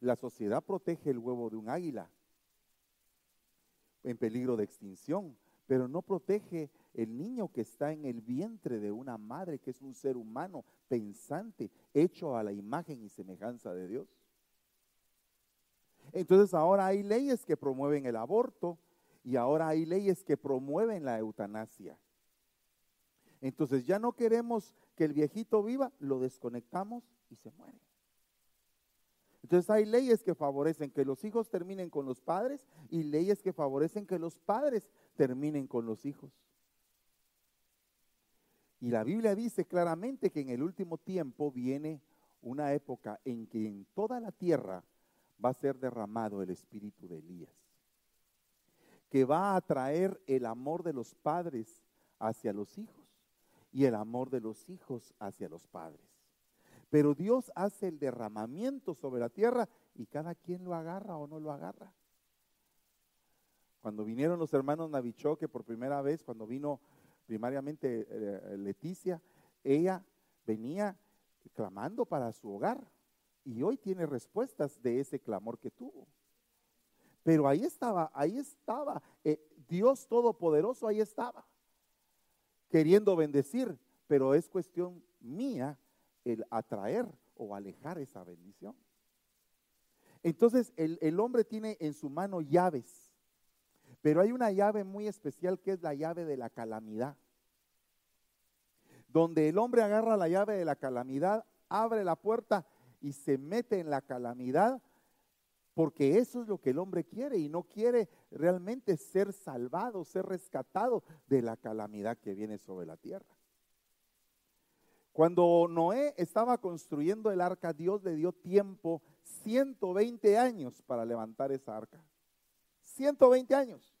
la sociedad protege el huevo de un águila en peligro de extinción, pero no protege el niño que está en el vientre de una madre, que es un ser humano pensante, hecho a la imagen y semejanza de Dios. Entonces ahora hay leyes que promueven el aborto y ahora hay leyes que promueven la eutanasia. Entonces ya no queremos que el viejito viva, lo desconectamos y se muere. Entonces hay leyes que favorecen que los hijos terminen con los padres y leyes que favorecen que los padres terminen con los hijos. Y la Biblia dice claramente que en el último tiempo viene una época en que en toda la tierra va a ser derramado el espíritu de Elías, que va a traer el amor de los padres hacia los hijos y el amor de los hijos hacia los padres. Pero Dios hace el derramamiento sobre la tierra y cada quien lo agarra o no lo agarra. Cuando vinieron los hermanos Navichoque por primera vez, cuando vino primariamente eh, Leticia, ella venía clamando para su hogar y hoy tiene respuestas de ese clamor que tuvo. Pero ahí estaba, ahí estaba, eh, Dios Todopoderoso ahí estaba, queriendo bendecir, pero es cuestión mía el atraer o alejar esa bendición. Entonces el, el hombre tiene en su mano llaves, pero hay una llave muy especial que es la llave de la calamidad. Donde el hombre agarra la llave de la calamidad, abre la puerta y se mete en la calamidad, porque eso es lo que el hombre quiere y no quiere realmente ser salvado, ser rescatado de la calamidad que viene sobre la tierra. Cuando Noé estaba construyendo el arca, Dios le dio tiempo, 120 años para levantar esa arca. 120 años.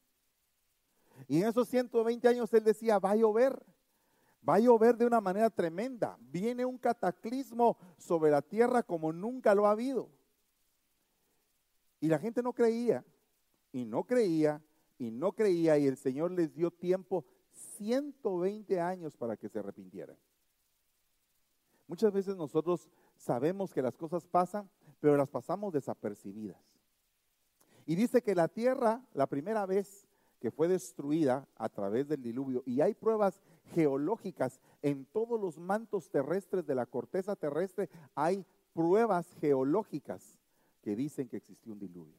Y en esos 120 años él decía, va a llover, va a llover de una manera tremenda. Viene un cataclismo sobre la tierra como nunca lo ha habido. Y la gente no creía, y no creía, y no creía, y el Señor les dio tiempo, 120 años para que se arrepintieran. Muchas veces nosotros sabemos que las cosas pasan, pero las pasamos desapercibidas. Y dice que la tierra, la primera vez que fue destruida a través del diluvio, y hay pruebas geológicas en todos los mantos terrestres de la corteza terrestre, hay pruebas geológicas que dicen que existió un diluvio.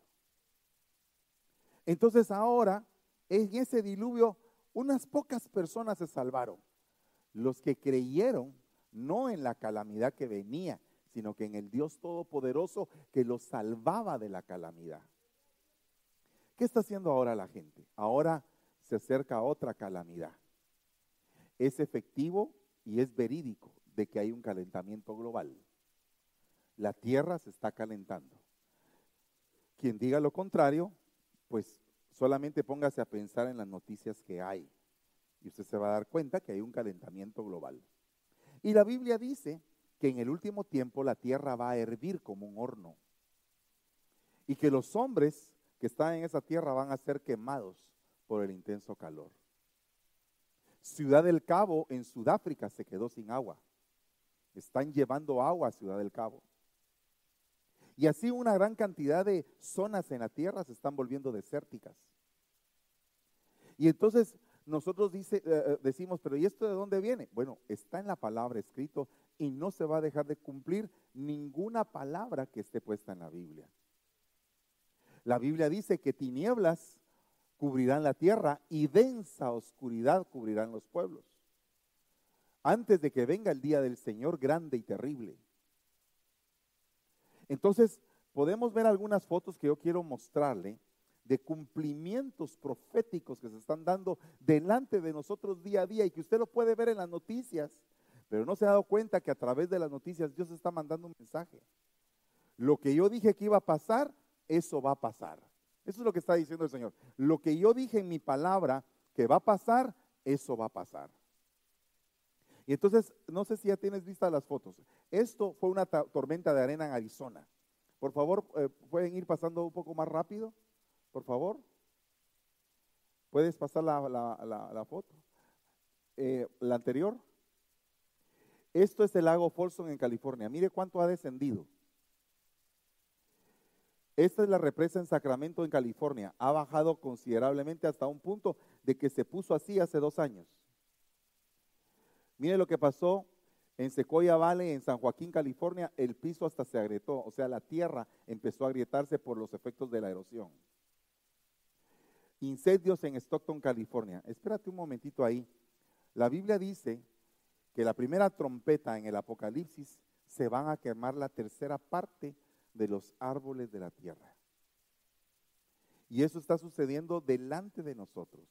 Entonces ahora, en ese diluvio, unas pocas personas se salvaron. Los que creyeron no en la calamidad que venía, sino que en el Dios Todopoderoso que los salvaba de la calamidad. ¿Qué está haciendo ahora la gente? Ahora se acerca a otra calamidad. Es efectivo y es verídico de que hay un calentamiento global. La tierra se está calentando. Quien diga lo contrario, pues solamente póngase a pensar en las noticias que hay y usted se va a dar cuenta que hay un calentamiento global. Y la Biblia dice que en el último tiempo la tierra va a hervir como un horno. Y que los hombres que están en esa tierra van a ser quemados por el intenso calor. Ciudad del Cabo en Sudáfrica se quedó sin agua. Están llevando agua a Ciudad del Cabo. Y así una gran cantidad de zonas en la tierra se están volviendo desérticas. Y entonces nosotros dice, eh, eh, decimos, pero ¿y esto de dónde viene? Bueno, está en la palabra escrito y no se va a dejar de cumplir ninguna palabra que esté puesta en la Biblia. La Biblia dice que tinieblas cubrirán la tierra y densa oscuridad cubrirán los pueblos. Antes de que venga el día del Señor grande y terrible. Entonces, podemos ver algunas fotos que yo quiero mostrarle de cumplimientos proféticos que se están dando delante de nosotros día a día y que usted lo puede ver en las noticias, pero no se ha dado cuenta que a través de las noticias Dios está mandando un mensaje. Lo que yo dije que iba a pasar, eso va a pasar. Eso es lo que está diciendo el Señor. Lo que yo dije en mi palabra que va a pasar, eso va a pasar. Y entonces, no sé si ya tienes vistas las fotos. Esto fue una tormenta de arena en Arizona. Por favor, eh, pueden ir pasando un poco más rápido por favor. ¿Puedes pasar la, foto? Eh, la anterior. Esto es el lago Folsom en California. Mire cuánto ha descendido. Esta es la represa en Sacramento, en California. Ha bajado considerablemente hasta un punto de que se puso así hace dos años. Mire lo que pasó en Sequoia Valley, en San Joaquín, California. El piso hasta se agrietó, o sea, la tierra empezó a agrietarse por los efectos de la erosión. Incendios en Stockton, California. Espérate un momentito ahí. La Biblia dice que la primera trompeta en el Apocalipsis se van a quemar la tercera parte de los árboles de la tierra. Y eso está sucediendo delante de nosotros.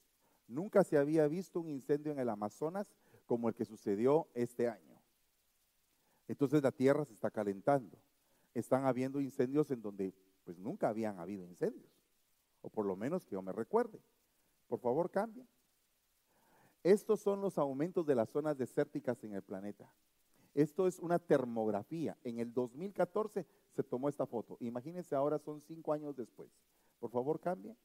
Nunca se había visto un incendio en el Amazonas como el que sucedió este año. Entonces la tierra se está calentando. Están habiendo incendios en donde pues nunca habían habido incendios. O por lo menos que yo me recuerde. Por favor, cambien. Estos son los aumentos de las zonas desérticas en el planeta. Esto es una termografía. En el 2014 se tomó esta foto. Imagínense ahora son cinco años después. Por favor, cambie.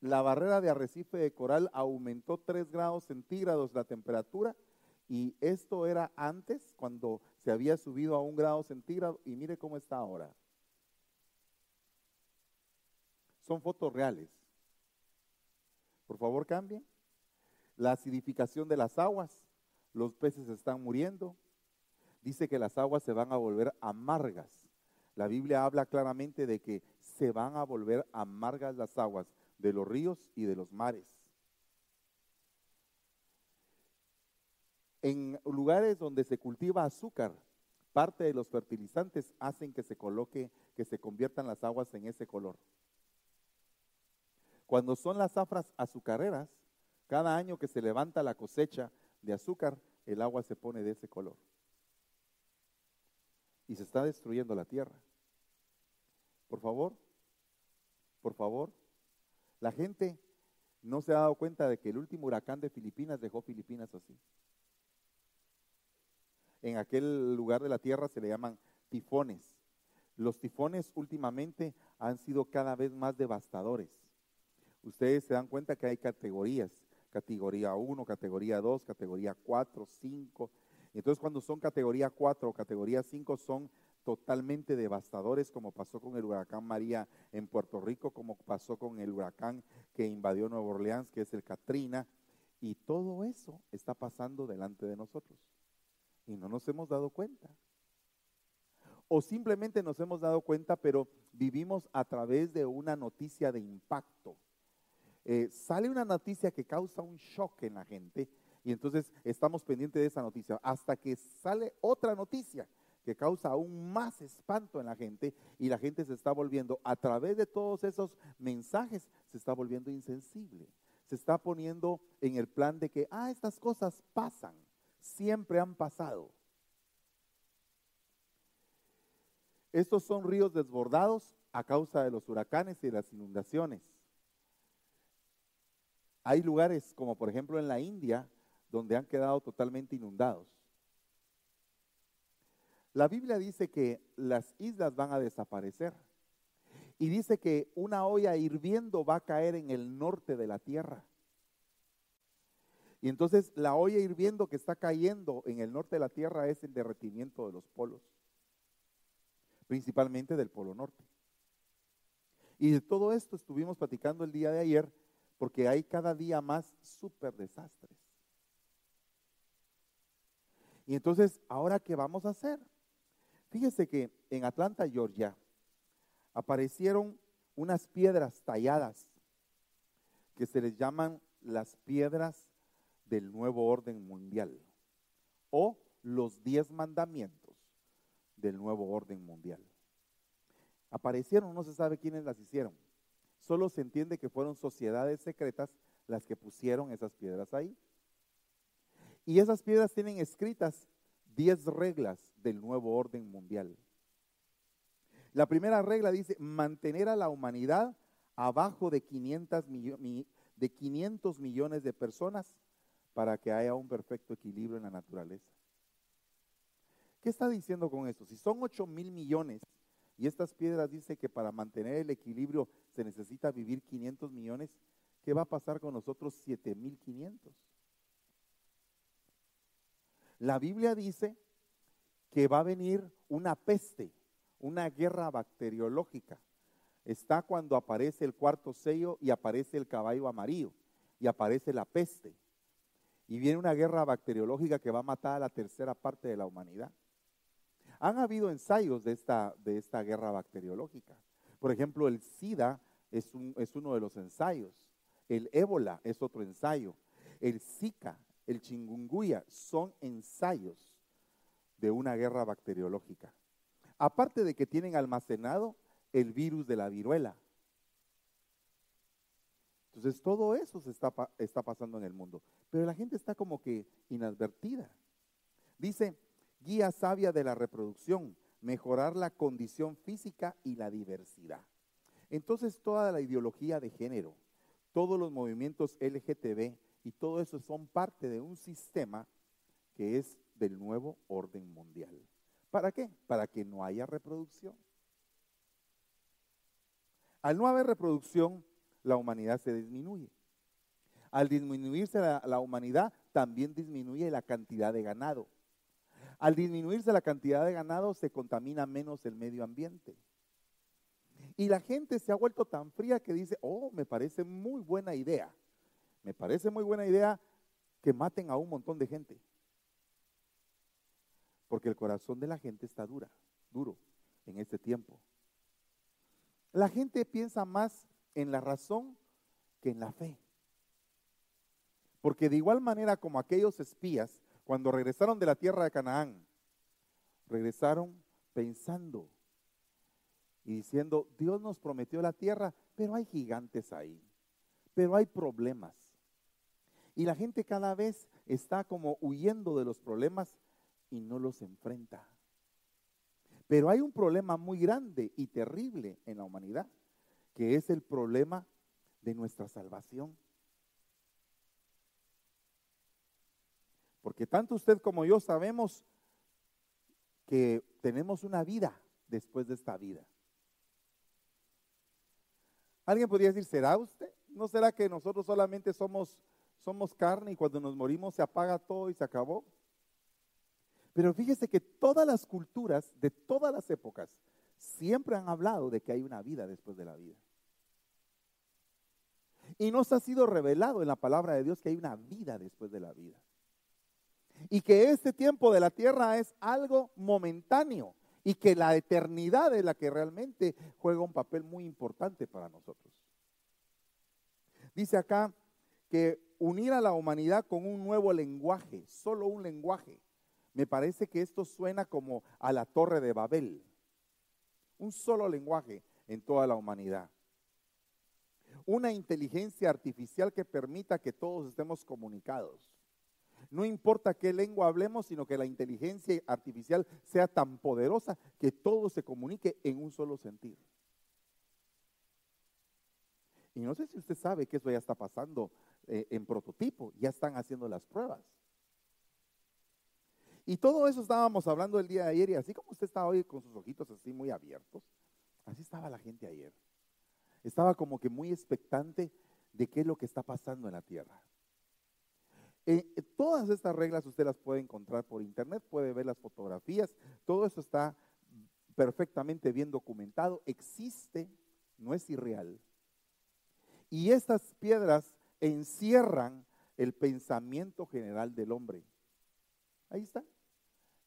La barrera de arrecife de coral aumentó 3 grados centígrados la temperatura y esto era antes cuando se había subido a un grado centígrado y mire cómo está ahora. Son fotos reales. Por favor, cambien. La acidificación de las aguas los peces están muriendo. Dice que las aguas se van a volver amargas. La Biblia habla claramente de que se van a volver amargas las aguas de los ríos y de los mares. En lugares donde se cultiva azúcar, parte de los fertilizantes hacen que se coloque, que se conviertan las aguas en ese color. Cuando son las zafras azucareras, cada año que se levanta la cosecha de azúcar, el agua se pone de ese color. Y se está destruyendo la tierra. Por favor, por favor, la gente no se ha dado cuenta de que el último huracán de Filipinas dejó Filipinas así. En aquel lugar de la tierra se le llaman tifones. Los tifones últimamente han sido cada vez más devastadores. Ustedes se dan cuenta que hay categorías categoría 1, categoría 2, categoría 4, 5. Entonces cuando son categoría 4 o categoría 5 son totalmente devastadores, como pasó con el huracán María en Puerto Rico, como pasó con el huracán que invadió Nueva Orleans, que es el Katrina. Y todo eso está pasando delante de nosotros. Y no nos hemos dado cuenta. O simplemente nos hemos dado cuenta, pero vivimos a través de una noticia de impacto. Eh, sale una noticia que causa un shock en la gente y entonces estamos pendientes de esa noticia hasta que sale otra noticia que causa aún más espanto en la gente y la gente se está volviendo, a través de todos esos mensajes, se está volviendo insensible. Se está poniendo en el plan de que, ah, estas cosas pasan, siempre han pasado. Estos son ríos desbordados a causa de los huracanes y de las inundaciones. Hay lugares como por ejemplo en la India donde han quedado totalmente inundados. La Biblia dice que las islas van a desaparecer y dice que una olla hirviendo va a caer en el norte de la tierra. Y entonces la olla hirviendo que está cayendo en el norte de la tierra es el derretimiento de los polos, principalmente del polo norte. Y de todo esto estuvimos platicando el día de ayer porque hay cada día más súper desastres. Y entonces, ¿ahora qué vamos a hacer? Fíjese que en Atlanta, Georgia, aparecieron unas piedras talladas que se les llaman las piedras del nuevo orden mundial o los diez mandamientos del nuevo orden mundial. Aparecieron, no se sabe quiénes las hicieron. Solo se entiende que fueron sociedades secretas las que pusieron esas piedras ahí. Y esas piedras tienen escritas 10 reglas del nuevo orden mundial. La primera regla dice mantener a la humanidad abajo de 500, de 500 millones de personas para que haya un perfecto equilibrio en la naturaleza. ¿Qué está diciendo con esto? Si son 8 mil millones y estas piedras dice que para mantener el equilibrio se necesita vivir 500 millones. ¿Qué va a pasar con nosotros 7500? La Biblia dice que va a venir una peste, una guerra bacteriológica, está cuando aparece el cuarto sello y aparece el caballo amarillo y aparece la peste. Y viene una guerra bacteriológica que va a matar a la tercera parte de la humanidad. Han habido ensayos de esta, de esta guerra bacteriológica. Por ejemplo, el SIDA es, uno de los ensayos. El ébola es otro ensayo. El Zika, el chingunguya son ensayos de una guerra bacteriológica. Aparte de que tienen almacenado el virus de la viruela. Entonces todo eso se está pasando en el mundo. Pero la gente está como que inadvertida. Dice, guía sabia de la reproducción, mejorar la condición física y la diversidad. Entonces toda la ideología de género, todos los movimientos LGTB y todo eso son parte de un sistema que es del nuevo orden mundial. ¿Para qué? Para que no haya reproducción. Al no haber reproducción, la humanidad se disminuye. Al disminuirse la, la, humanidad, también disminuye la cantidad de ganado. Al disminuirse la cantidad de ganado, se contamina menos el medio ambiente. Y la gente se ha vuelto tan fría que dice, oh, me parece muy buena idea. Me parece muy buena idea que maten a un montón de gente. Porque el corazón de la gente está dura, duro en este tiempo. La gente piensa más en la razón que en la fe. Porque de igual manera como aquellos espías, cuando regresaron de la tierra de Canaán, regresaron pensando y diciendo, Dios nos prometió la tierra, pero hay gigantes ahí, pero hay problemas. Y la gente cada vez está como huyendo de los problemas y no los enfrenta. Pero hay un problema muy grande y terrible en la humanidad, que es el problema de nuestra salvación. Porque tanto usted como yo sabemos que tenemos una vida después de esta vida. Alguien podría decir, ¿será usted? ¿No será que nosotros solamente somos, somos carne y cuando nos morimos se apaga todo y se acabó? Pero fíjese que todas las culturas de todas las épocas siempre han hablado de que hay una vida después de la vida. Y nos ha sido revelado en la palabra de Dios que hay una vida después de la vida. Y que este tiempo de la tierra es algo momentáneo y que la eternidad es la que realmente juega un papel muy importante para nosotros. Dice acá que unir a la humanidad con un nuevo lenguaje, solo un lenguaje. Me parece que esto suena como a la torre de Babel. Un solo lenguaje en toda la humanidad. Una inteligencia artificial que permita que todos estemos comunicados. No importa qué lengua hablemos, sino que la inteligencia artificial sea tan poderosa que todo se comunique en un solo sentido. Y no sé si usted sabe que eso ya está pasando eh, en prototipo, ya están haciendo las pruebas. Y todo eso estábamos hablando el día de ayer y así como usted está hoy con sus ojitos así muy abiertos, así estaba la gente ayer. Estaba como que muy expectante de qué es lo que está pasando en la tierra. Eh, todas estas reglas usted las puede encontrar por internet, puede ver las fotografías, todo eso está perfectamente bien documentado, existe, no es irreal. Y estas piedras encierran el pensamiento general del hombre. Ahí está.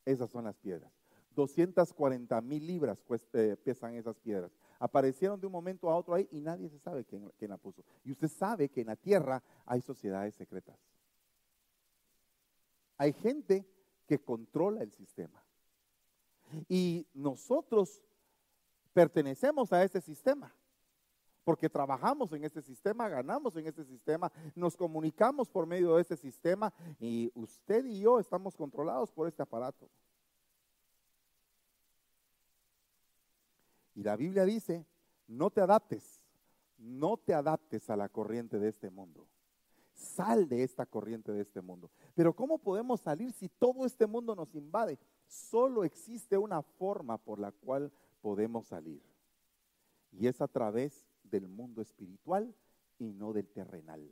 Esas son las piedras. 240 mil libras eh, pesan esas piedras. Aparecieron de un momento a otro ahí y nadie se sabe quién la puso. Y usted sabe que en la tierra hay sociedades secretas. Hay gente que controla el sistema. Y nosotros pertenecemos a ese sistema. Porque trabajamos en este sistema, ganamos en este sistema, nos comunicamos por medio de este sistema y usted y yo estamos controlados por este aparato. Y la Biblia dice, no te adaptes, no te adaptes a la corriente de este mundo. Sal de esta corriente de este mundo. Pero ¿cómo podemos salir si todo este mundo nos invade? Solo existe una forma por la cual podemos salir. Y es a través del mundo espiritual y no del terrenal.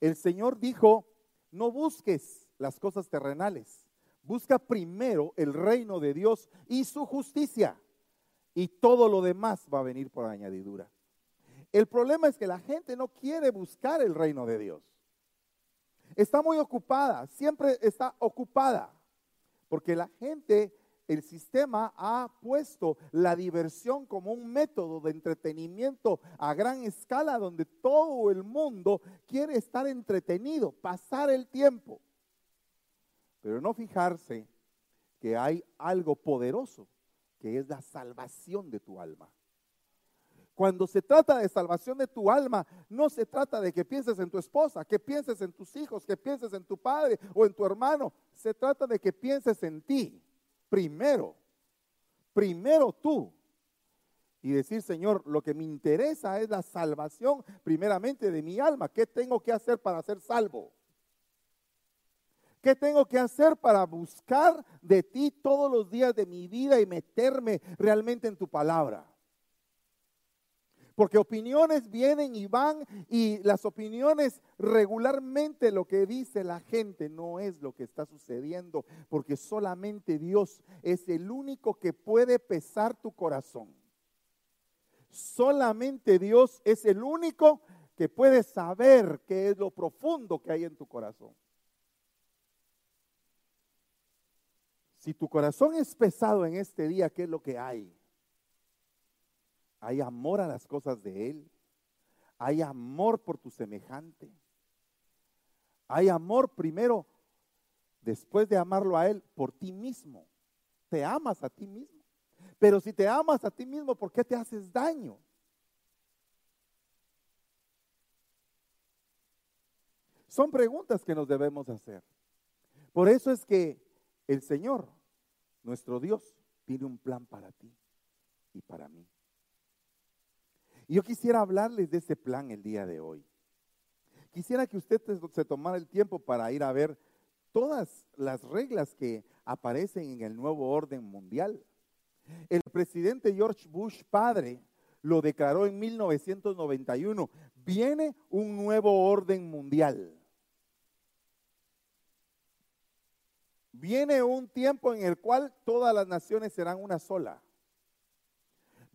El Señor dijo, no busques las cosas terrenales, busca primero el reino de Dios y su justicia y todo lo demás va a venir por añadidura. El problema es que la gente no quiere buscar el reino de Dios. Está muy ocupada, siempre está ocupada, porque la gente, el sistema ha puesto la diversión como un método de entretenimiento a gran escala donde todo el mundo quiere estar entretenido, pasar el tiempo, pero no fijarse que hay algo poderoso, que es la salvación de tu alma. Cuando se trata de salvación de tu alma, no se trata de que pienses en tu esposa, que pienses en tus hijos, que pienses en tu padre o en tu hermano. Se trata de que pienses en ti primero. Primero tú. Y decir, Señor, lo que me interesa es la salvación primeramente de mi alma. ¿Qué tengo que hacer para ser salvo? ¿Qué tengo que hacer para buscar de ti todos los días de mi vida y meterme realmente en tu palabra? Porque opiniones vienen y van y las opiniones regularmente lo que dice la gente no es lo que está sucediendo, porque solamente Dios es el único que puede pesar tu corazón. Solamente Dios es el único que puede saber qué es lo profundo que hay en tu corazón. Si tu corazón es pesado en este día, ¿qué es lo que hay? Hay amor a las cosas de Él. Hay amor por tu semejante. Hay amor primero, después de amarlo a Él, por ti mismo. Te amas a ti mismo. Pero si te amas a ti mismo, ¿por qué te haces daño? Son preguntas que nos debemos hacer. Por eso es que el Señor, nuestro Dios, tiene un plan para ti y para mí. Y yo quisiera hablarles de ese plan el día de hoy. Quisiera que usted se tomara el tiempo para ir a ver todas las reglas que aparecen en el nuevo orden mundial. El presidente George Bush padre lo declaró en 1991. Viene un nuevo orden mundial. Viene un tiempo en el cual todas las naciones serán una sola.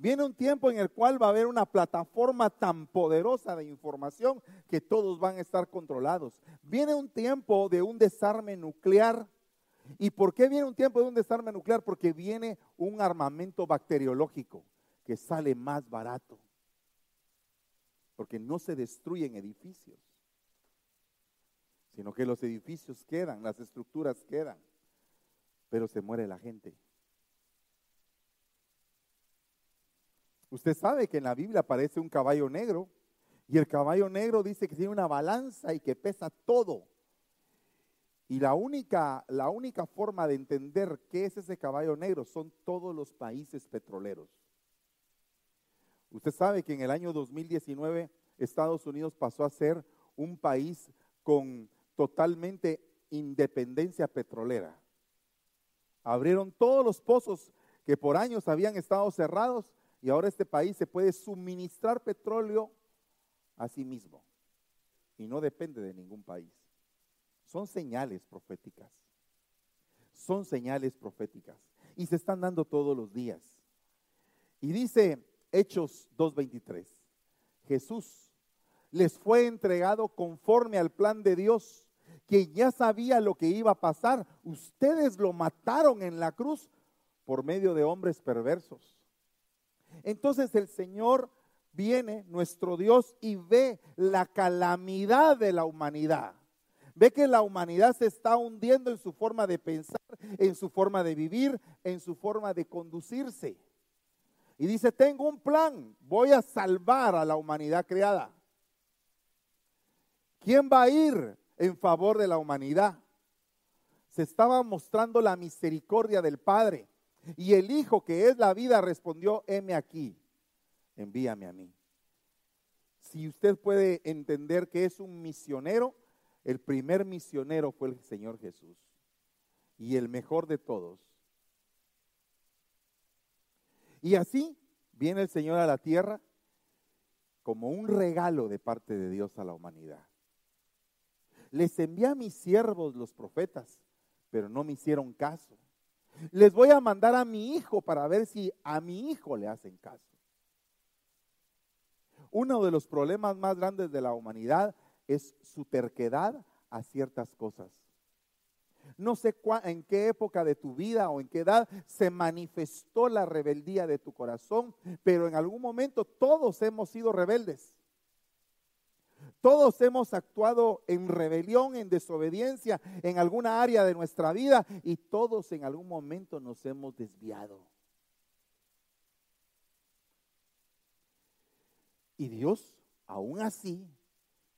Viene un tiempo en el cual va a haber una plataforma tan poderosa de información que todos van a estar controlados. Viene un tiempo de un desarme nuclear. ¿Y por qué viene un tiempo de un desarme nuclear? Porque viene un armamento bacteriológico que sale más barato. Porque no se destruyen edificios, sino que los edificios quedan, las estructuras quedan, pero se muere la gente. Usted sabe que en la Biblia aparece un caballo negro y el caballo negro dice que tiene una balanza y que pesa todo. Y la única, la única forma de entender qué es ese caballo negro son todos los países petroleros. Usted sabe que en el año 2019 Estados Unidos pasó a ser un país con totalmente independencia petrolera. Abrieron todos los pozos que por años habían estado cerrados y ahora este país se puede suministrar petróleo a sí mismo y no depende de ningún país. Son señales proféticas. Son señales proféticas y se están dando todos los días. Y dice Hechos 2.23, Jesús les fue entregado conforme al plan de Dios, que ya sabía lo que iba a pasar. Ustedes lo mataron en la cruz por medio de hombres perversos entonces el Señor viene, nuestro Dios, y ve la calamidad de la humanidad. Ve que la humanidad se está hundiendo en su forma de pensar, en su forma de vivir, en su forma de conducirse. Y dice, tengo un plan, voy a salvar a la humanidad creada. ¿Quién va a ir en favor de la humanidad? Se estaba mostrando la misericordia del Padre. Y el Hijo que es la vida respondió, heme aquí, envíame a mí. Si usted puede entender que es un misionero, el primer misionero fue el Señor Jesús y el mejor de todos. Y así viene el Señor a la tierra como un regalo de parte de Dios a la humanidad. Les envía a mis siervos los profetas, pero no me hicieron caso. Les voy a mandar a mi hijo para ver si a mi hijo le hacen caso. Uno de los problemas más grandes de la humanidad es su terquedad a ciertas cosas. No sé en qué época de tu vida o en qué edad se manifestó la rebeldía de tu corazón, pero en algún momento todos hemos sido rebeldes. Todos hemos actuado en rebelión, en desobediencia en alguna área de nuestra vida y todos en algún momento nos hemos desviado. Y Dios, aún así,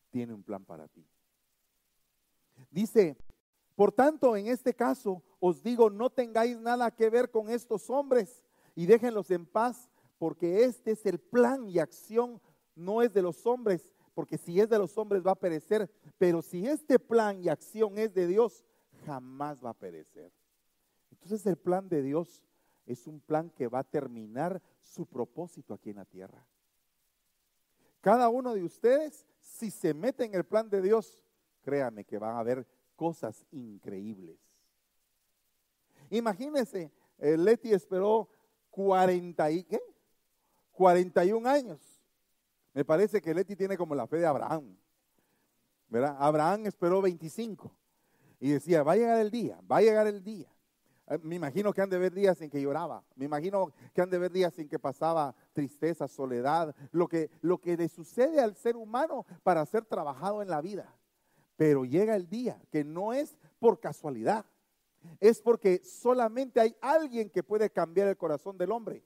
tiene un plan para ti. Dice, por tanto, en este caso, os digo, no tengáis nada que ver con estos hombres y déjenlos en paz, porque este es el plan y acción, no es de los hombres, porque si es de los hombres va a perecer, pero si este plan y acción es de Dios, jamás va a perecer. Entonces el plan de Dios es un plan que va a terminar su propósito aquí en la tierra. Cada uno de ustedes, si se mete en el plan de Dios, créame que van a ver cosas increíbles. Imagínense, eh, Leti esperó 40 y ¿qué? 41 años. Me parece que Leti tiene como la fe de Abraham. ¿Verdad? Abraham esperó 25 y decía, va a llegar el día, va a llegar el día. Eh, me imagino que han de ver días en que lloraba. Me imagino que han de ver días en que pasaba tristeza, soledad, lo que, lo que le sucede al ser humano para ser trabajado en la vida. Pero llega el día que no es por casualidad, es porque solamente hay alguien que puede cambiar el corazón del hombre,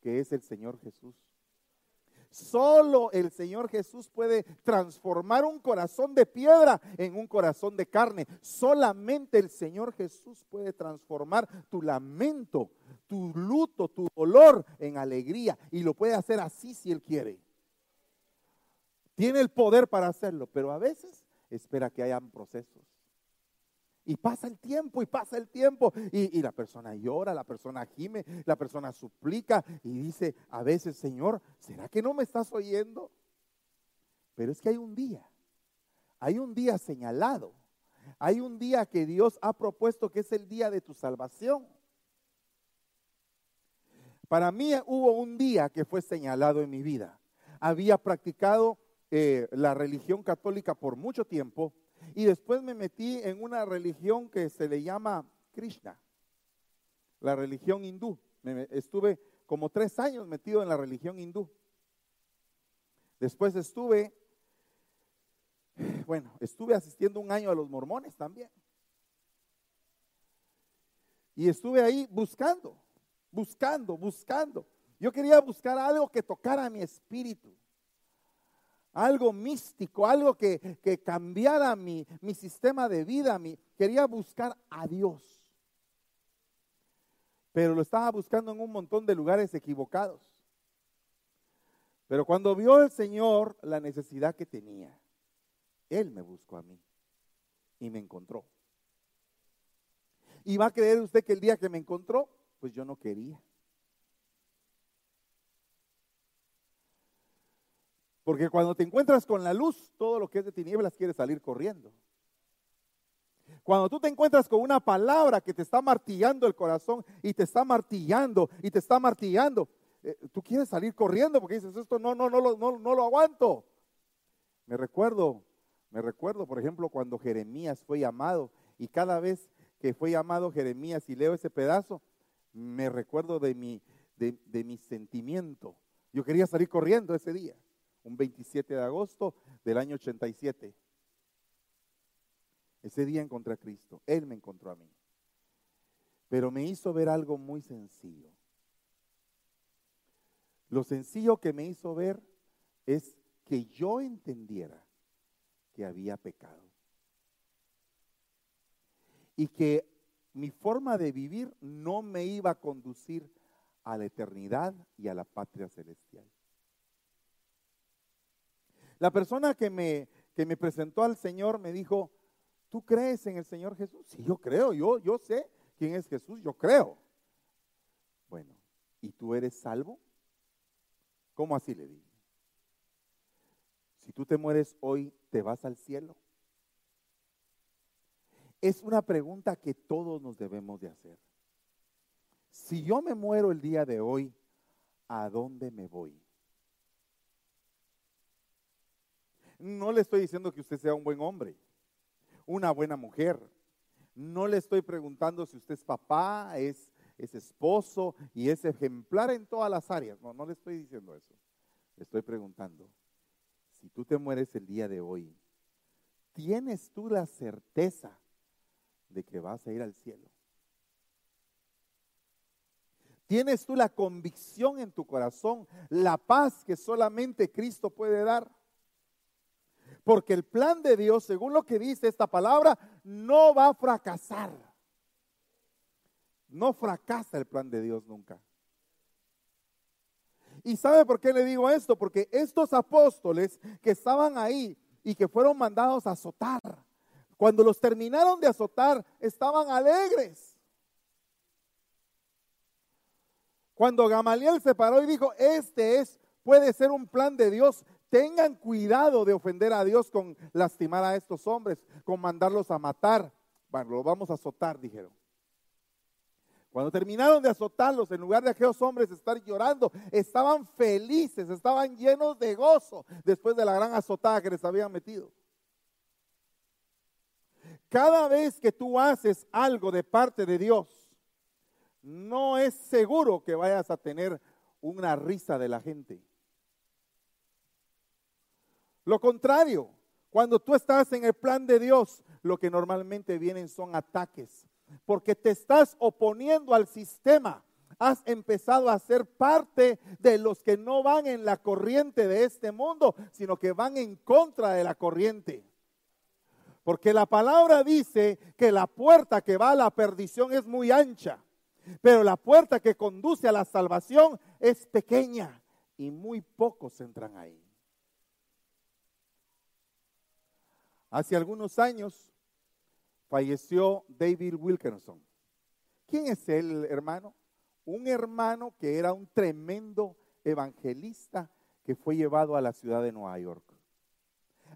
que es el Señor Jesús. Solo el Señor Jesús puede transformar un corazón de piedra en un corazón de carne. Solamente el Señor Jesús puede transformar tu lamento, tu luto, tu dolor en alegría. Y lo puede hacer así si Él quiere. Tiene el poder para hacerlo, pero a veces espera que hayan procesos. Y pasa el tiempo y pasa el tiempo y, la persona llora, la persona gime, la persona suplica y dice a veces, Señor, ¿será que no me estás oyendo? Pero es que hay un día, hay un día señalado, hay un día que Dios ha propuesto que es el día de tu salvación. Para mí hubo un día que fue señalado en mi vida. Había practicado eh, la religión católica por mucho tiempo y después me metí en una religión que se le llama Krishna, la religión hindú. estuve como tres años metido en la religión hindú. Después estuve, bueno, estuve asistiendo un año a los mormones también. Y estuve ahí buscando, buscando, buscando. Yo quería buscar algo que tocara mi espíritu algo místico, algo que, cambiara mi, mi, sistema de vida. Mi, quería buscar a Dios. Pero lo estaba buscando en un montón de lugares equivocados. Pero cuando vio el Señor la necesidad que tenía, Él me buscó a mí y me encontró. ¿Y va a creer usted que el día que me encontró, pues yo no quería? Porque cuando te encuentras con la luz, todo lo que es de tinieblas quiere salir corriendo. Cuando tú te encuentras con una palabra que te está martillando el corazón y te está martillando y te está martillando, eh, tú quieres salir corriendo porque dices, esto no, no, no, no, no lo aguanto. Me recuerdo, me recuerdo, por ejemplo, cuando Jeremías fue llamado y cada vez que fue llamado Jeremías y leo ese pedazo, me recuerdo de mi, de, de mi sentimiento. Yo quería salir corriendo ese día un 27 de agosto del año 87. Ese día encontré a Cristo, Él me encontró a mí. Pero me hizo ver algo muy sencillo. Lo sencillo que me hizo ver es que yo entendiera que había pecado. Y que mi forma de vivir no me iba a conducir a la eternidad y a la patria celestial. La persona que me, que me presentó al Señor me dijo, ¿tú crees en el Señor Jesús? Sí, yo creo, yo, yo sé quién es Jesús, yo creo. Bueno, ¿y tú eres salvo? ¿Cómo así le dije? Si tú te mueres hoy, ¿te vas al cielo? Es una pregunta que todos nos debemos de hacer. si yo me muero el día de hoy, ¿a dónde me voy? No le estoy diciendo que usted sea un buen hombre, una buena mujer. No le estoy preguntando si usted es papá, es, es esposo y es ejemplar en todas las áreas. No, no le estoy diciendo eso. Le estoy preguntando, si tú te mueres el día de hoy, ¿tienes tú la certeza de que vas a ir al cielo? ¿Tienes tú la convicción en tu corazón, la paz que solamente Cristo puede dar? Porque el plan de Dios, según lo que dice esta palabra, no va a fracasar. No fracasa el plan de Dios nunca. ¿Y sabe por qué le digo esto? Porque estos apóstoles que estaban ahí y que fueron mandados a azotar, cuando los terminaron de azotar, estaban alegres. Cuando Gamaliel se paró y dijo, este es, puede ser un plan de Dios, tengan cuidado de ofender a Dios con lastimar a estos hombres, con mandarlos a matar. Bueno, los vamos a azotar, dijeron. Cuando terminaron de azotarlos, en lugar de aquellos hombres estar llorando, estaban felices, estaban llenos de gozo después de la gran azotada que les habían metido. Cada vez que tú haces algo de parte de Dios, no es seguro que vayas a tener una risa de la gente. Lo contrario, cuando tú estás en el plan de Dios, lo que normalmente vienen son ataques, porque te estás oponiendo al sistema. Has empezado a ser parte de los que no van en la corriente de este mundo, sino que van en contra de la corriente. Porque la palabra dice que la puerta que va a la perdición es muy ancha pero la puerta que conduce a la salvación es pequeña y muy pocos entran ahí. Hace algunos años falleció David Wilkerson. ¿Quién es él, hermano? Un hermano que era un tremendo evangelista que fue llevado a la ciudad de Nueva York.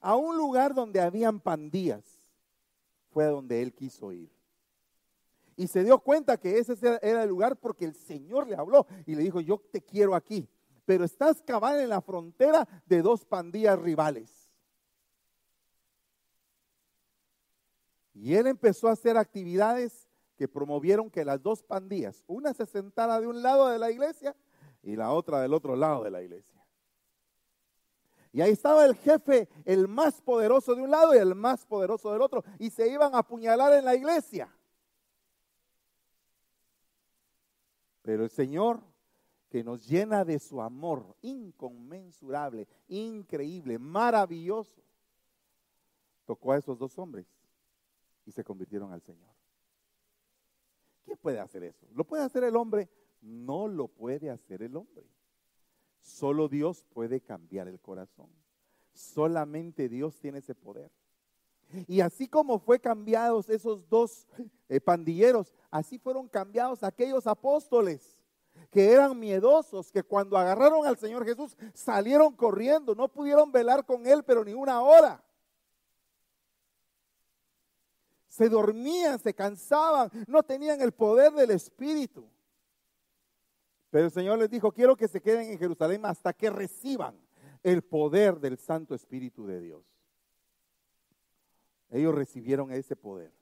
A un lugar donde habían pandillas. Fue a donde él quiso ir. Y se dio cuenta que ese era el lugar porque el Señor le habló y le dijo, yo te quiero aquí. Pero estás cabal en la frontera de dos pandillas rivales. Y él empezó a hacer actividades que promovieron que las dos pandillas, una se sentara de un lado de la iglesia y la otra del otro lado de la iglesia. Y ahí estaba el jefe, el más poderoso de un lado y el más poderoso del otro, y se iban a apuñalar en la iglesia. Pero el Señor, que nos llena de su amor inconmensurable, increíble, maravilloso, tocó a esos dos hombres y se convirtieron al Señor. ¿Quién puede hacer eso? ¿Lo puede hacer el hombre? No lo puede hacer el hombre. Solo Dios puede cambiar el corazón. Solamente Dios tiene ese poder. Y así como fue cambiados esos dos eh, pandilleros, así fueron cambiados aquellos apóstoles que eran miedosos, que cuando agarraron al Señor Jesús salieron corriendo, no pudieron velar con Él, pero ni una hora. Se dormían, se cansaban, no tenían el poder del Espíritu. Pero el Señor les dijo, quiero que se queden en Jerusalén hasta que reciban el poder del Santo Espíritu de Dios. Ellos recibieron ese poder.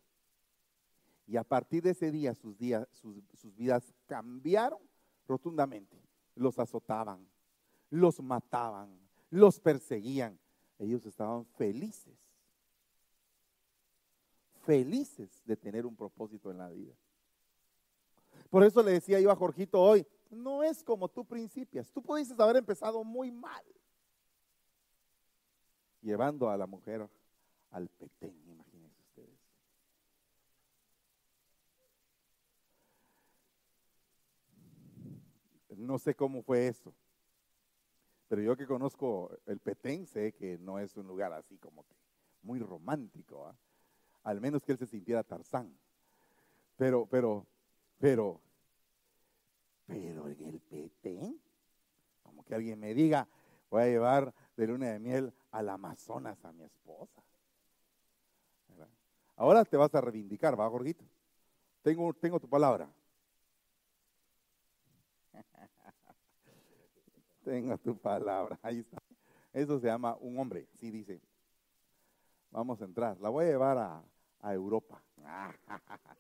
Y a partir de ese día sus, días, sus, vidas cambiaron rotundamente. Los azotaban, los mataban, los perseguían. Ellos estaban felices. Felices de tener un propósito en la vida. Por eso le decía yo a Jorgito hoy, no es como tú principias. Tú pudiste haber empezado muy mal, llevando a la mujer al Petén, imagínense ustedes. No sé cómo fue eso, pero yo que conozco el Petén sé que no es un lugar así como que muy romántico, ¿ah? al menos que él se sintiera Tarzán. Pero, pero, pero, pero en el PT, como que alguien me diga, voy a llevar de luna de miel al Amazonas a mi esposa. Ahora te vas a reivindicar, va, Jorgito. Tengo, tengo tu palabra. tengo tu palabra. Ahí está. Eso se llama un hombre, sí dice. Vamos a entrar. La voy a llevar a, a Europa.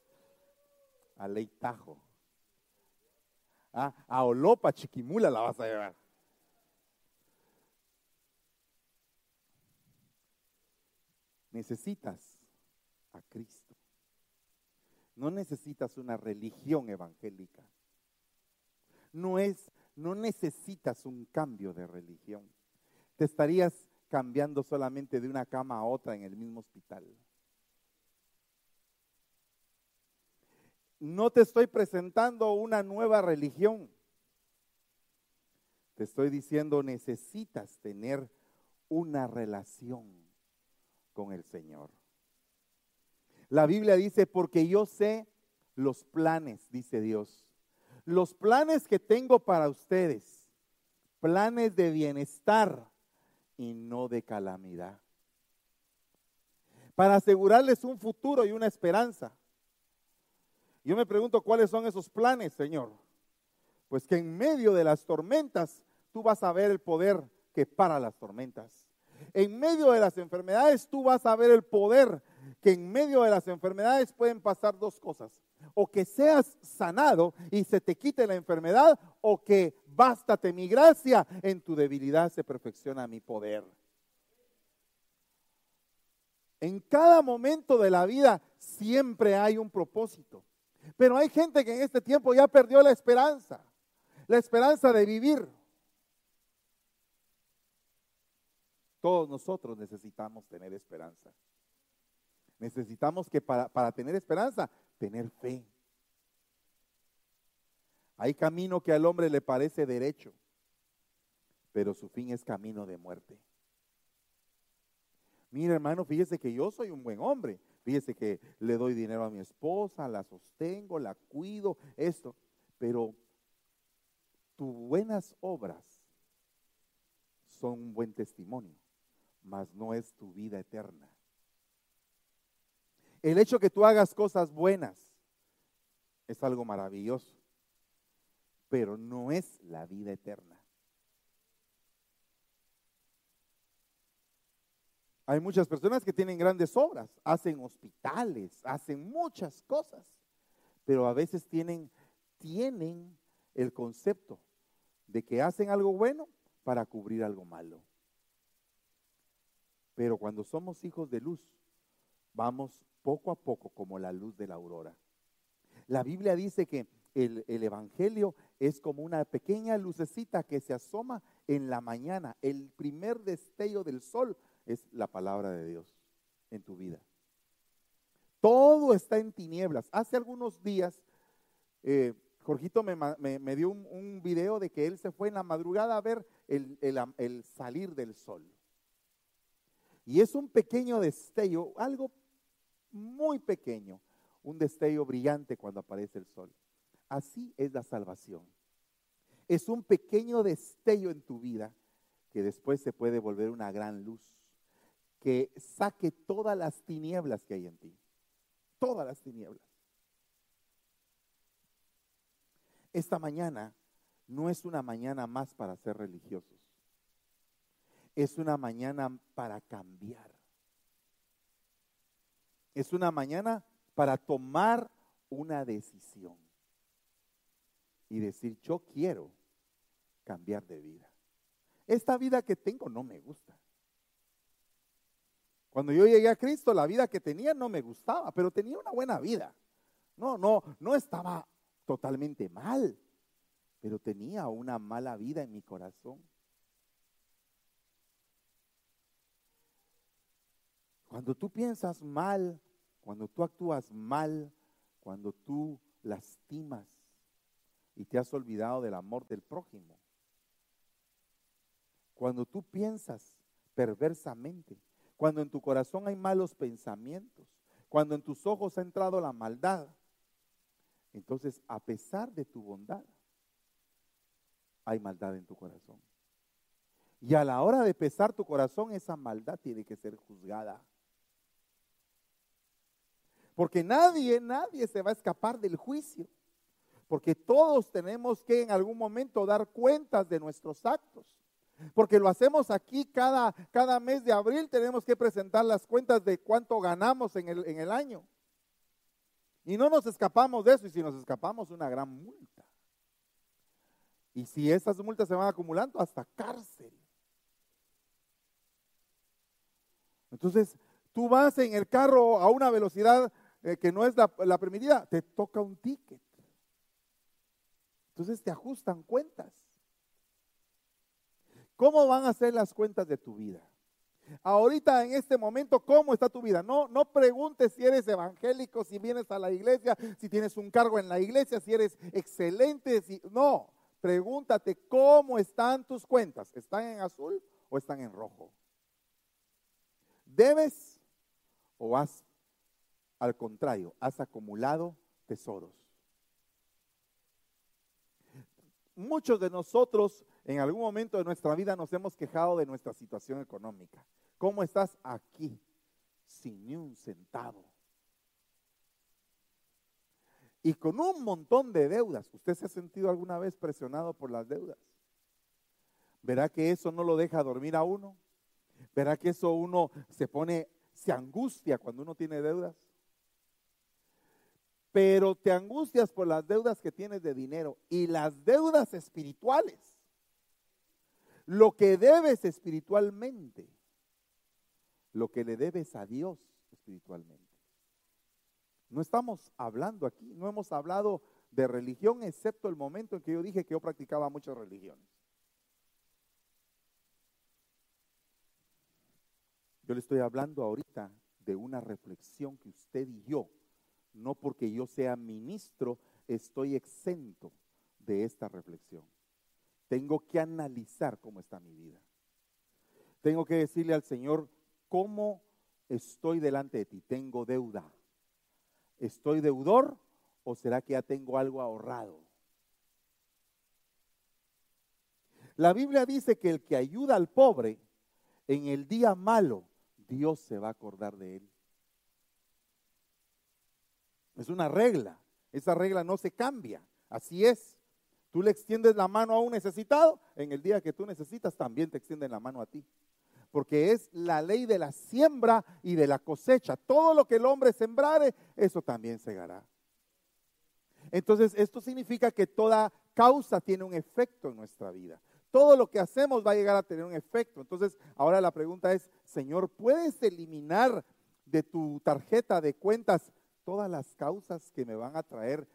A Ley Tajo. Ah, a Olopa, Chiquimula la vas a llevar. Necesitas a Cristo. No necesitas una religión evangélica. No es, no necesitas un cambio de religión. Te estarías cambiando solamente de una cama a otra en el mismo hospital. No te estoy presentando una nueva religión. Te estoy diciendo, necesitas tener una relación con el Señor. La Biblia dice, porque yo sé los planes, dice Dios. Los planes que tengo para ustedes, planes de bienestar y no de calamidad. Para asegurarles un futuro y una esperanza. Yo me pregunto cuáles son esos planes, Señor. Pues que en medio de las tormentas tú vas a ver el poder que para las tormentas. En medio de las enfermedades tú vas a ver el poder que en medio de las enfermedades pueden pasar dos cosas. O que seas sanado y se te quite la enfermedad, o que bástate mi gracia, en tu debilidad se perfecciona mi poder. En cada momento de la vida siempre hay un propósito. Pero hay gente que en este tiempo ya perdió la esperanza, la esperanza de vivir. Todos nosotros necesitamos tener esperanza. Necesitamos que para, para tener esperanza, tener fe. Hay camino que al hombre le parece derecho, pero su fin es camino de muerte. Mira, hermano, fíjese que yo soy un buen hombre. Fíjese que le doy dinero a mi esposa, la sostengo, la cuido, esto. Pero tus buenas obras son un buen testimonio, mas no es tu vida eterna. El hecho que tú hagas cosas buenas es algo maravilloso, pero no es la vida eterna. Hay muchas personas que tienen grandes obras, hacen hospitales, hacen muchas cosas, pero a veces tienen, tienen el concepto de que hacen algo bueno para cubrir algo malo. Pero cuando somos hijos de luz, vamos poco a poco como la luz de la aurora. La Biblia dice que el, el, Evangelio es como una pequeña lucecita que se asoma en la mañana, el primer destello del sol es la palabra de Dios en tu vida. Todo está en tinieblas. Hace algunos días, eh, Jorgito me, dio un, video de que él se fue en la madrugada a ver el, el salir del sol. Y es un pequeño destello, algo muy pequeño, un destello brillante cuando aparece el sol. Así es la salvación. Es un pequeño destello en tu vida que después se puede volver una gran luz que saque todas las tinieblas que hay en ti. Todas las tinieblas. Esta mañana no es una mañana más para ser religiosos. Es una mañana para cambiar. Es una mañana para tomar una decisión y decir, yo quiero cambiar de vida. Esta vida que tengo no me gusta. Cuando yo llegué a Cristo, la vida que tenía no me gustaba, pero tenía una buena vida. No, no, no estaba totalmente mal, pero tenía una mala vida en mi corazón. Cuando tú piensas mal, cuando tú actúas mal, cuando tú lastimas y te has olvidado del amor del prójimo, cuando tú piensas perversamente, cuando en tu corazón hay malos pensamientos, cuando en tus ojos ha entrado la maldad, entonces a pesar de tu bondad, hay maldad en tu corazón. Y a la hora de pesar tu corazón, esa maldad tiene que ser juzgada. Porque nadie, nadie se va a escapar del juicio. Porque todos tenemos que en algún momento dar cuentas de nuestros actos. Porque lo hacemos aquí cada, cada mes de abril, tenemos que presentar las cuentas de cuánto ganamos en el, en el año. Y no nos escapamos de eso, y si nos escapamos, una gran multa. Y si esas multas se van acumulando, hasta cárcel. Entonces, tú vas en el carro a una velocidad eh, que no es la, la permitida, te toca un ticket. Entonces te ajustan cuentas. ¿Cómo van a ser las cuentas de tu vida? Ahorita en este momento, ¿cómo está tu vida? No, no preguntes si eres evangélico, si vienes a la iglesia, si tienes un cargo en la iglesia, si eres excelente, no, pregúntate cómo están tus cuentas. ¿Están en azul o están en rojo? ¿Debes o has, al contrario, has acumulado tesoros? Muchos de nosotros en algún momento de nuestra vida nos hemos quejado de nuestra situación económica. ¿Cómo estás aquí? Sin ni un centavo. Y con un montón de deudas. ¿Usted se ha sentido alguna vez presionado por las deudas? ¿Verá que eso no lo deja dormir a uno? ¿Verá que eso uno se pone, se angustia cuando uno tiene deudas? Pero te angustias por las deudas que tienes de dinero y las deudas espirituales. Lo que debes espiritualmente, lo que le debes a Dios espiritualmente. No estamos hablando aquí, no hemos hablado de religión, excepto el momento en que yo dije que yo practicaba muchas religiones. Yo le estoy hablando ahorita de una reflexión que usted y yo, no porque yo sea ministro, estoy exento de esta reflexión. Tengo que analizar cómo está mi vida. Tengo que decirle al Señor cómo estoy delante de ti. Tengo deuda. ¿Estoy deudor o será que ya tengo algo ahorrado? La Biblia dice que el que ayuda al pobre en el día malo Dios se va a acordar de él. Es una regla. Esa regla no se cambia. Así es. Tú le extiendes la mano a un necesitado, en el día que tú necesitas también te extienden la mano a ti. Porque es la ley de la siembra y de la cosecha. Todo lo que el hombre sembrare, eso también segará. Entonces, esto significa que toda causa tiene un efecto en nuestra vida todo lo que hacemos va a llegar a tener un efecto. Entonces, ahora la pregunta es, Señor, ¿puedes eliminar de tu tarjeta de cuentas todas las causas que me van a traer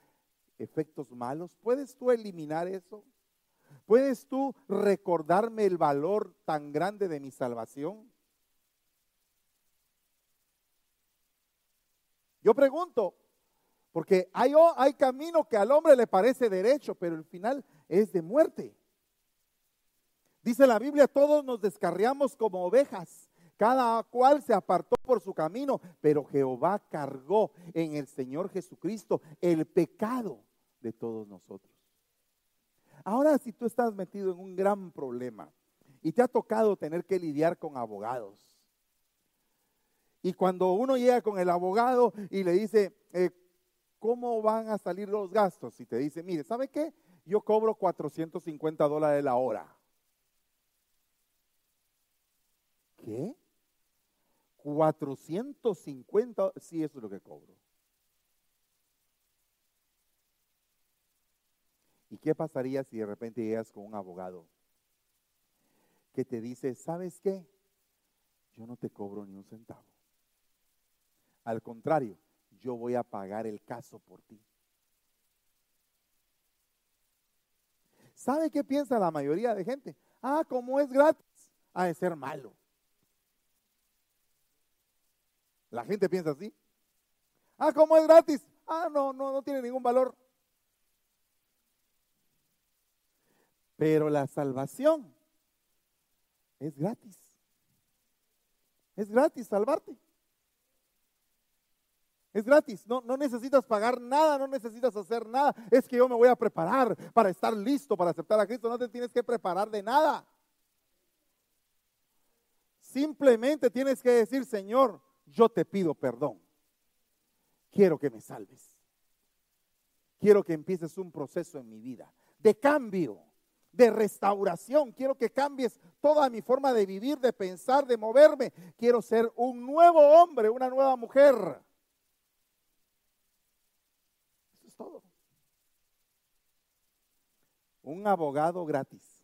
efectos malos? ¿Puedes tú eliminar eso? ¿Puedes tú recordarme el valor tan grande de mi salvación? Yo pregunto, porque hay, hay camino que al hombre le parece derecho, pero el final es de muerte. Dice la Biblia, todos nos descarriamos como ovejas, cada cual se apartó por su camino, pero Jehová cargó en el Señor Jesucristo el pecado de todos nosotros. Ahora, si tú estás metido en un gran problema y te ha tocado tener que lidiar con abogados, y cuando uno llega con el abogado y le dice, eh, ¿cómo van a salir los gastos? Y te dice, mire, ¿sabe qué? Yo cobro 450 dólares la hora. ¿Qué? 450, sí, eso es lo que cobro. ¿Y qué pasaría si de repente llegas con un abogado que te dice, ¿sabes qué? Yo no te cobro ni un centavo. Al contrario, yo voy a pagar el caso por ti. ¿Sabe qué piensa la mayoría de gente? Ah, como es gratis, ha de ser malo. La gente piensa así. Ah, ¿cómo es gratis? Ah, no, no, no tiene ningún valor. Pero la salvación es gratis. Es gratis salvarte. Es gratis, no, no, necesitas pagar nada, no necesitas hacer nada. Es que yo me voy a preparar para estar listo para aceptar a Cristo. No te tienes que preparar de nada. Simplemente tienes que decir, Señor, yo te pido perdón. Quiero que me salves. quiero que empieces un proceso en mi vida de cambio, de restauración. Quiero que cambies toda mi forma de vivir, de pensar, de moverme. Quiero ser un nuevo hombre, una nueva mujer. Eso es todo. Un abogado gratis.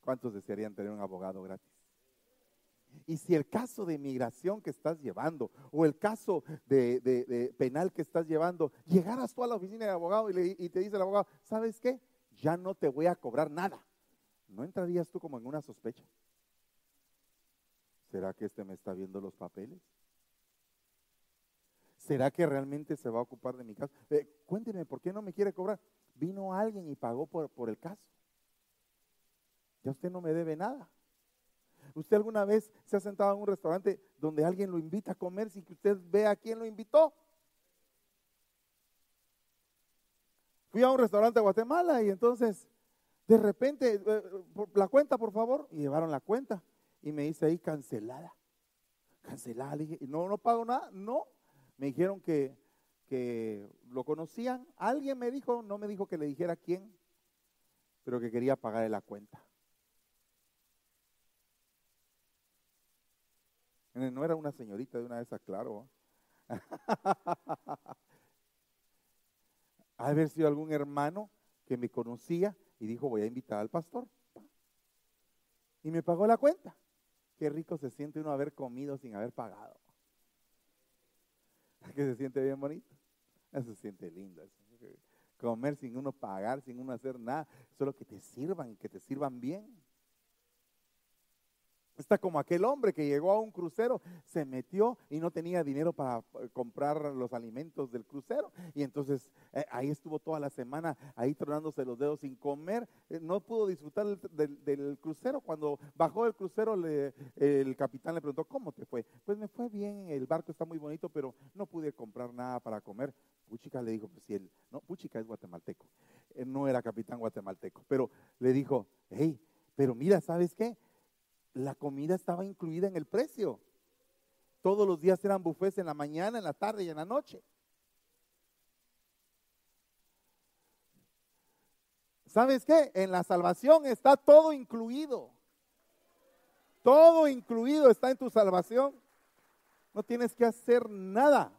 ¿Cuántos desearían tener un abogado gratis? Y si el caso de migración que estás llevando o el caso de, penal que estás llevando, llegaras tú a la oficina de abogado y, y te dice el abogado, ¿sabes qué? Ya no te voy a cobrar nada. ¿No entrarías tú como en una sospecha? ¿Será que este me está viendo los papeles? ¿Será que realmente se va a ocupar de mi caso? Eh, cuénteme, ¿por qué no me quiere cobrar? Vino alguien y pagó por, por el caso. Ya usted no me debe nada. ¿Usted alguna vez se ha sentado en un restaurante donde alguien lo invita a comer sin que usted vea quién lo invitó? Fui a un restaurante de Guatemala y entonces de repente, eh, la cuenta por favor, y llevaron la cuenta y me dice ahí cancelada. Cancelada, le dije, no, no pago nada, no. Me dijeron que, que lo conocían, alguien me dijo, no me dijo que le dijera quién, pero que quería pagarle la cuenta. No era una señorita de una de esas, claro. Ha haber sido algún hermano que me conocía y dijo, voy a invitar al pastor. Y me pagó la cuenta. Qué rico se siente uno haber comido sin haber pagado. Que se siente bien bonito. Se siente lindo. Comer sin uno pagar, sin uno hacer nada. Solo que te sirvan, que te sirvan bien. Está como aquel hombre que llegó a un crucero, se metió y no tenía dinero para eh, comprar los alimentos del crucero. Y entonces eh, ahí estuvo toda la semana, ahí tronándose los dedos sin comer. Eh, no pudo disfrutar del, crucero. Cuando bajó del crucero, el capitán le preguntó, ¿cómo te fue? Pues me fue bien, el barco está muy bonito, pero no pude comprar nada para comer. Puchica le dijo, pues si él, no, Puchica es guatemalteco. no era capitán guatemalteco, pero le dijo, hey, pero mira, ¿sabes qué? La comida estaba incluida en el precio. Todos los días eran buffets en la mañana, en la tarde y en la noche. ¿Sabes qué? En la salvación está todo incluido. Todo incluido está en tu salvación. No tienes que hacer nada.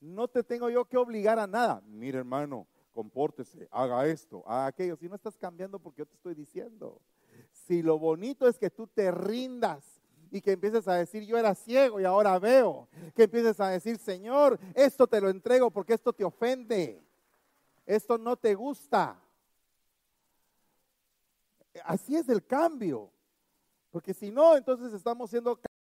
No te tengo yo que obligar a nada. Mira, hermano, compórtese, haga esto, haga aquello. Si no estás cambiando porque yo te estoy diciendo. Si lo bonito es que tú te rindas y que empieces a decir, yo era ciego y ahora veo, que empieces a decir, Señor, esto te lo entrego porque esto te ofende, esto no te gusta. Así es el cambio, porque si no, entonces estamos siendo